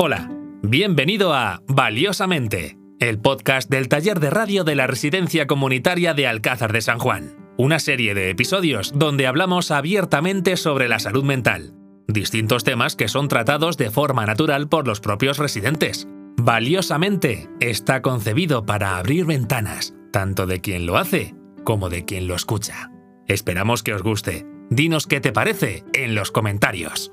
Hola, bienvenido a Valiosamente, el podcast del taller de radio de la Residencia Comunitaria de Alcázar de San Juan. Una serie de episodios donde hablamos abiertamente sobre la salud mental, distintos temas que son tratados de forma natural por los propios residentes. Valiosamente está concebido para abrir ventanas, tanto de quien lo hace como de quien lo escucha. Esperamos que os guste. Dinos qué te parece en los comentarios.